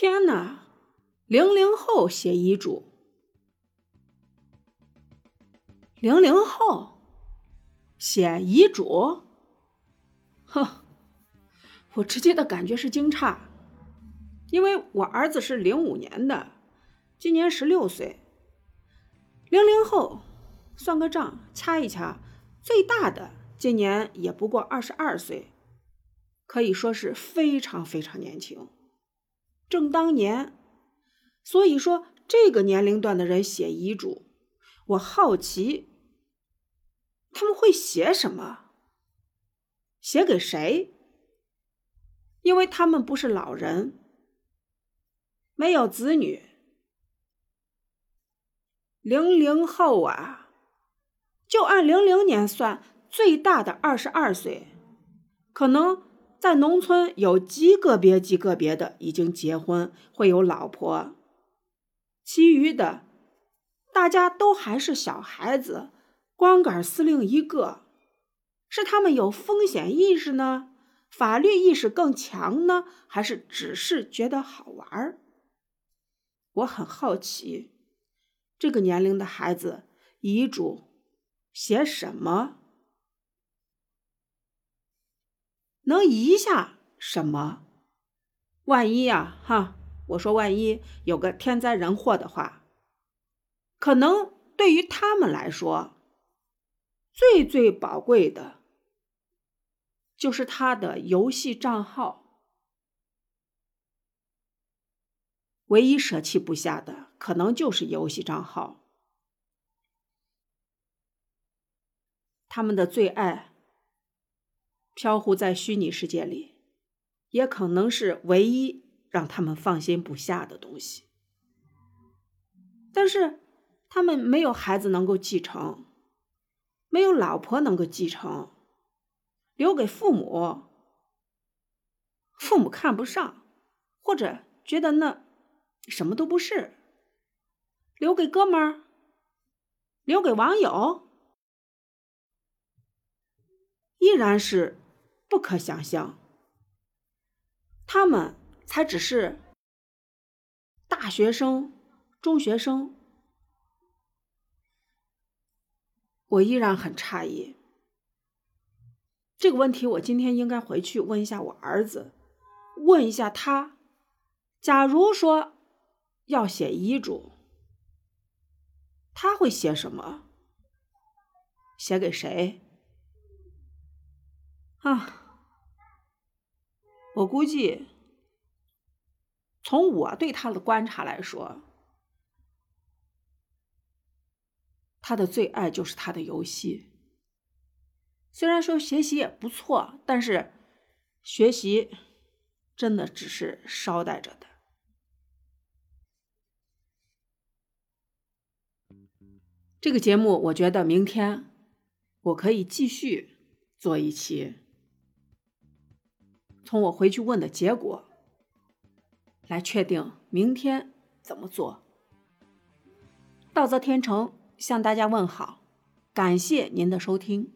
天哪！零零后写遗嘱，零零后写遗嘱，哼！我直接的感觉是惊诧，因为我儿子是零五年的，今年十六岁。零零后，算个账，掐一掐，最大的今年也不过二十二岁，可以说是非常非常年轻。正当年，所以说这个年龄段的人写遗嘱，我好奇他们会写什么，写给谁？因为他们不是老人，没有子女。零零后啊，就按零零年算，最大的二十二岁，可能。在农村有极个别、极个别的已经结婚，会有老婆，其余的大家都还是小孩子，光杆司令一个，是他们有风险意识呢，法律意识更强呢，还是只是觉得好玩？我很好奇，这个年龄的孩子遗嘱写什么？能移下什么？万一呀，哈，我说万一有个天灾人祸的话，可能对于他们来说，最最宝贵的，就是他的游戏账号。唯一舍弃不下的，可能就是游戏账号。他们的最爱。飘忽在虚拟世界里，也可能是唯一让他们放心不下的东西。但是，他们没有孩子能够继承，没有老婆能够继承，留给父母，父母看不上，或者觉得那什么都不是。留给哥们儿，留给网友，依然是。不可想象，他们才只是大学生、中学生，我依然很诧异。这个问题，我今天应该回去问一下我儿子，问一下他，假如说要写遗嘱，他会写什么？写给谁？啊，我估计，从我对他的观察来说，他的最爱就是他的游戏。虽然说学习也不错，但是学习真的只是捎带着的。这个节目，我觉得明天我可以继续做一期。从我回去问的结果来确定明天怎么做。道则天成向大家问好，感谢您的收听。